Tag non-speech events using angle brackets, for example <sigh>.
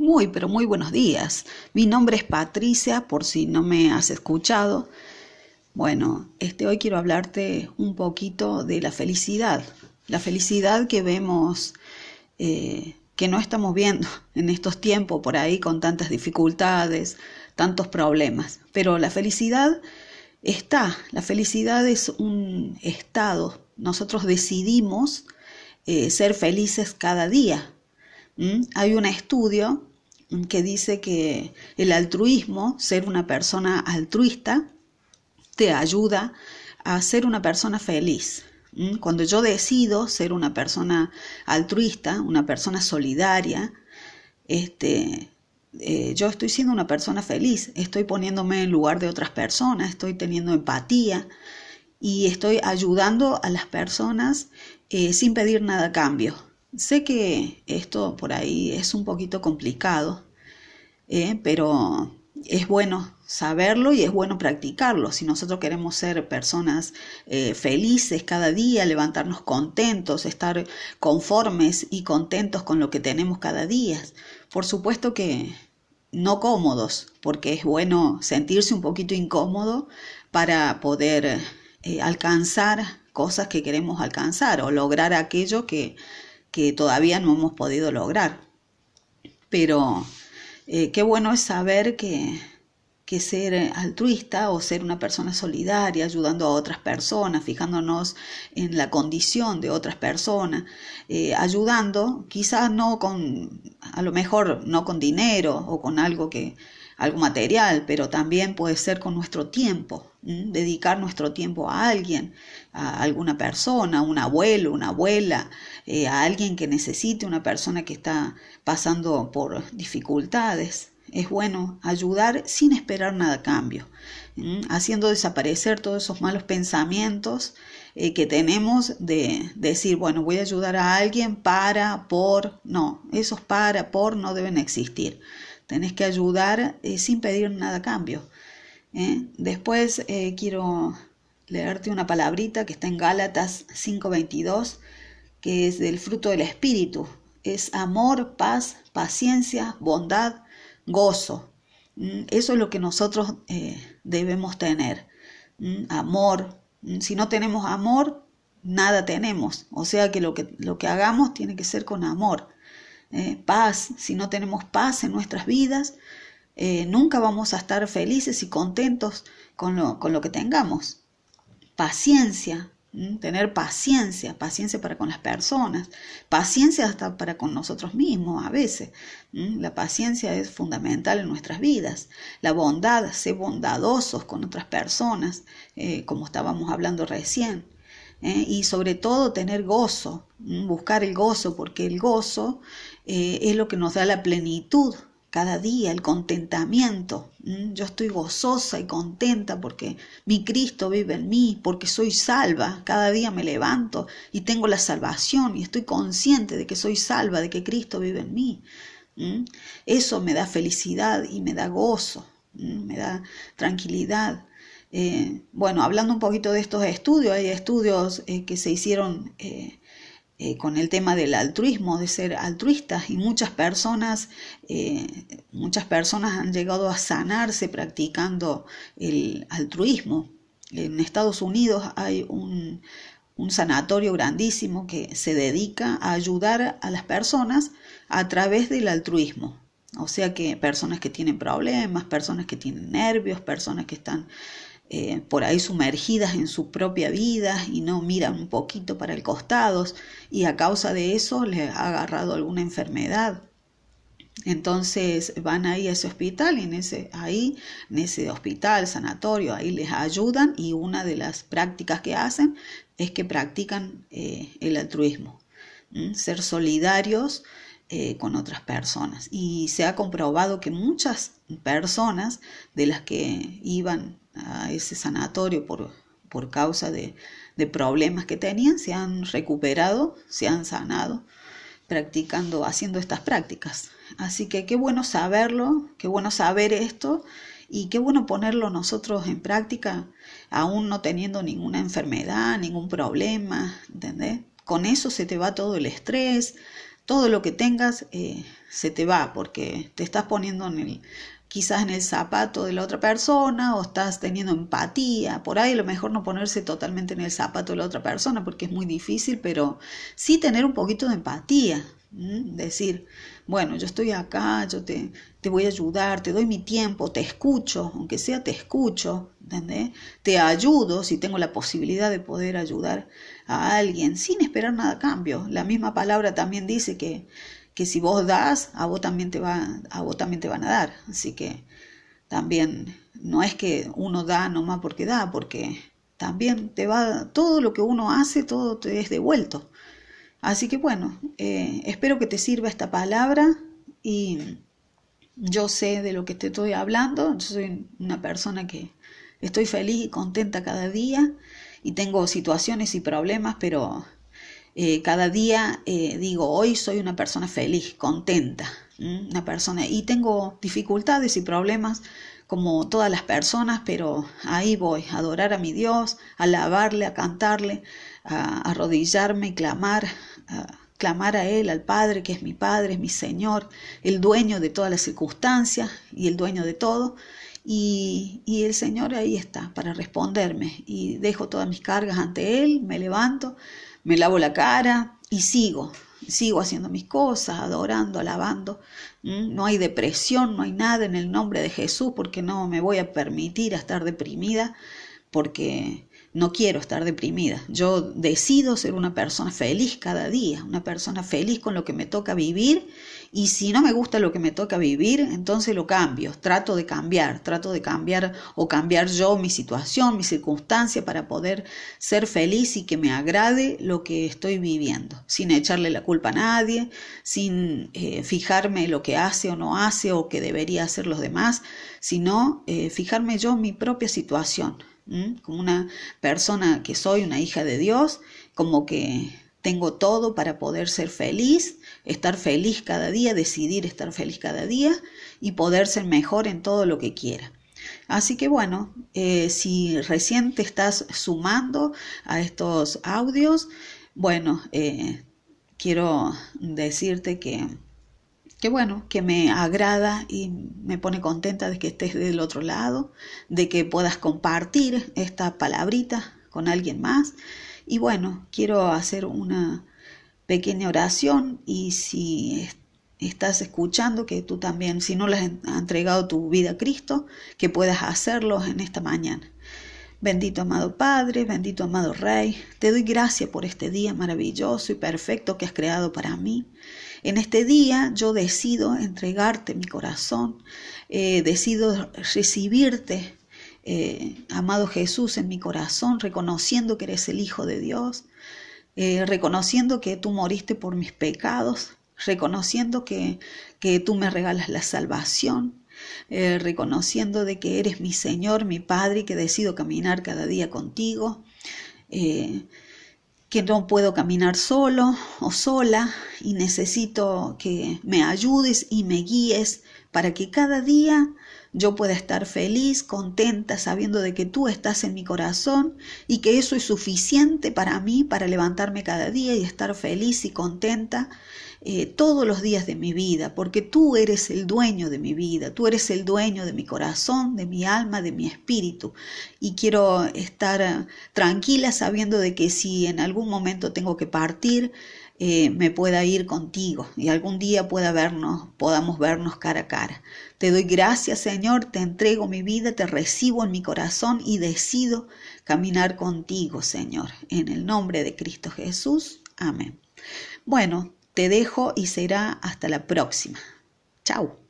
Muy, pero muy buenos días. Mi nombre es Patricia, por si no me has escuchado. Bueno, este, hoy quiero hablarte un poquito de la felicidad. La felicidad que vemos, eh, que no estamos viendo <laughs> en estos tiempos por ahí con tantas dificultades, tantos problemas. Pero la felicidad está. La felicidad es un estado. Nosotros decidimos eh, ser felices cada día. ¿Mm? Hay un estudio que dice que el altruismo, ser una persona altruista, te ayuda a ser una persona feliz. Cuando yo decido ser una persona altruista, una persona solidaria, este, eh, yo estoy siendo una persona feliz, estoy poniéndome en lugar de otras personas, estoy teniendo empatía y estoy ayudando a las personas eh, sin pedir nada a cambio. Sé que esto por ahí es un poquito complicado, eh, pero es bueno saberlo y es bueno practicarlo. Si nosotros queremos ser personas eh, felices cada día, levantarnos contentos, estar conformes y contentos con lo que tenemos cada día, por supuesto que no cómodos, porque es bueno sentirse un poquito incómodo para poder eh, alcanzar cosas que queremos alcanzar o lograr aquello que que todavía no hemos podido lograr. Pero eh, qué bueno es saber que, que ser altruista o ser una persona solidaria, ayudando a otras personas, fijándonos en la condición de otras personas, eh, ayudando, quizás no con, a lo mejor no con dinero o con algo que, algo material, pero también puede ser con nuestro tiempo, dedicar nuestro tiempo a alguien, a alguna persona, un abuelo, una abuela, eh, a alguien que necesite, una persona que está pasando por dificultades. Es bueno ayudar sin esperar nada a cambio, haciendo desaparecer todos esos malos pensamientos eh, que tenemos de, decir, bueno, voy a ayudar a alguien para, por, no, esos para, por no deben existir. Tenés que ayudar eh, sin pedir nada a cambio. ¿eh? Después eh, quiero leerte una palabrita que está en Gálatas 5:22, que es del fruto del Espíritu. Es amor, paz, paciencia, bondad, gozo. ¿Mm? Eso es lo que nosotros debemos tener. ¿Mm? Amor. ¿Mm? Si no tenemos amor, nada tenemos. O sea que lo que, lo que hagamos tiene que ser con amor. Eh, paz, si no tenemos paz en nuestras vidas, eh, nunca vamos a estar felices y contentos con lo, con lo que tengamos. Paciencia, tener paciencia, paciencia para con las personas, paciencia hasta para con nosotros mismos a veces. La paciencia es fundamental en nuestras vidas. La bondad, ser bondadosos con otras personas, eh, como estábamos hablando recién. ¿Eh? y sobre todo tener gozo, buscar el gozo, porque el gozo eh, es lo que nos da la plenitud cada día, el contentamiento. Yo estoy gozosa y contenta porque mi Cristo vive en mí, porque soy salva. Cada día me levanto y tengo la salvación y estoy consciente de que soy salva, de que Cristo vive en mí. Eso me da felicidad y me da gozo, me da tranquilidad. Eh, bueno, hablando un poquito de estos estudios, hay estudios eh, que se hicieron eh, con el tema del altruismo, de ser altruistas, y muchas personas, muchas personas han llegado a sanarse practicando el altruismo. En Estados Unidos hay un, un sanatorio grandísimo que se dedica a ayudar a las personas a través del altruismo. O sea que personas que tienen problemas, personas que tienen nervios, personas que están eh, por ahí sumergidas en su propia vida y no miran un poquito para el costado y a causa de eso les ha agarrado alguna enfermedad. Entonces van ahí a ese hospital y en ese, ahí, en ese hospital, sanatorio, ahí les ayudan y una de las prácticas que hacen es que practican eh, el altruismo, ser solidarios eh, con otras personas. Y se ha comprobado que muchas personas de las que iban a ese sanatorio por, por causa de, de problemas que tenían, se han recuperado, se han sanado practicando, haciendo estas prácticas. Así que qué bueno saberlo, qué bueno saber esto y qué bueno ponerlo nosotros en práctica, aún no teniendo ninguna enfermedad, ningún problema, ¿entendés? Con eso se te va todo el estrés, todo lo que tengas eh, se te va porque te estás poniendo en el, quizás en el zapato de la otra persona o estás teniendo empatía. Por ahí lo mejor no ponerse totalmente en el zapato de la otra persona porque es muy difícil, pero sí tener un poquito de empatía. Decir, bueno, yo estoy acá, yo te, te, voy a ayudar, te doy mi tiempo, te escucho, aunque sea te escucho, ¿entendés? Te ayudo si tengo la posibilidad de poder ayudar a alguien sin esperar nada a cambio. La misma palabra también dice que que si vos das, a vos también te, va, a vos también te van a dar. Así que también no es que uno da nomás porque da, porque también te va, todo lo que uno hace, todo te es devuelto. Así que bueno, eh, espero que te sirva esta palabra y yo sé de lo que te estoy hablando, yo soy una persona que estoy feliz y contenta cada día y tengo situaciones y problemas, pero eh, cada día eh, digo, hoy soy una persona feliz, contenta, una persona, y tengo dificultades y problemas como todas las personas, pero ahí voy, a adorar a mi Dios, a alabarle, a cantarle, a, arrodillarme clamar, a clamar a Él, al Padre, que es mi Padre, es mi Señor, el dueño de todas las circunstancias y el dueño de todo. Y, y, el Señor ahí está para responderme. Y dejo todas mis cargas ante Él, me levanto, me lavo la cara y sigo, sigo haciendo mis cosas, adorando, alabando. No hay depresión, no hay nada en el nombre de Jesús porque no me voy a permitir estar deprimida porque no quiero estar deprimida. Yo decido ser una persona feliz cada día, una persona feliz con lo que me toca vivir y si no me gusta lo que me toca vivir, entonces lo cambio, trato de cambiar, trato de cambiar o cambiar yo mi situación, mi circunstancia para poder ser feliz y que me agrade lo que estoy viviendo, sin echarle la culpa a nadie, sin eh, fijarme lo que hace o no hace o que debería hacer los demás, sino eh, fijarme yo en mi propia situación, como una persona que soy, una hija de Dios, como que tengo todo para poder ser feliz, estar feliz cada día, decidir estar feliz cada día y poder ser mejor en todo lo que quiera. Así que bueno, eh, si recién te estás sumando a estos audios, bueno, eh, quiero decirte que, que bueno, que me agrada y me pone contenta de que estés del otro lado, de que puedas compartir esta palabrita con alguien más y bueno, quiero hacer una pequeña oración y si estás escuchando, que tú también, si no le has entregado tu vida a Cristo, que puedas hacerlo en esta mañana. Bendito amado Padre, bendito amado Rey, te doy gracias por este día maravilloso y perfecto que has creado para mí. En este día yo decido entregarte mi corazón, eh, decido recibirte eh, amado Jesús, en mi corazón, reconociendo que eres el Hijo de Dios, eh, reconociendo que tú moriste por mis pecados, reconociendo que, que tú me regalas la salvación, eh, reconociendo de que eres mi Señor, mi Padre, y que decido caminar cada día contigo, que no puedo caminar solo o sola y necesito que me ayudes y me guíes para que cada día yo pueda estar feliz, contenta, sabiendo de que tú estás en mi corazón y que eso es suficiente para mí, para levantarme cada día y estar feliz y contenta eh, todos los días de mi vida, porque tú eres el dueño de mi vida, tú eres el dueño de mi corazón, de mi alma, de mi espíritu. Y quiero estar eh, tranquila sabiendo de que si en algún momento tengo que partir, eh, me pueda ir contigo y algún día pueda vernos, podamos vernos cara a cara. Te doy gracias, Señor, te entrego mi vida, te recibo en mi corazón y decido caminar contigo, Señor. En el nombre de Cristo Jesús. Amén. Bueno, te dejo y será hasta la próxima. Chao.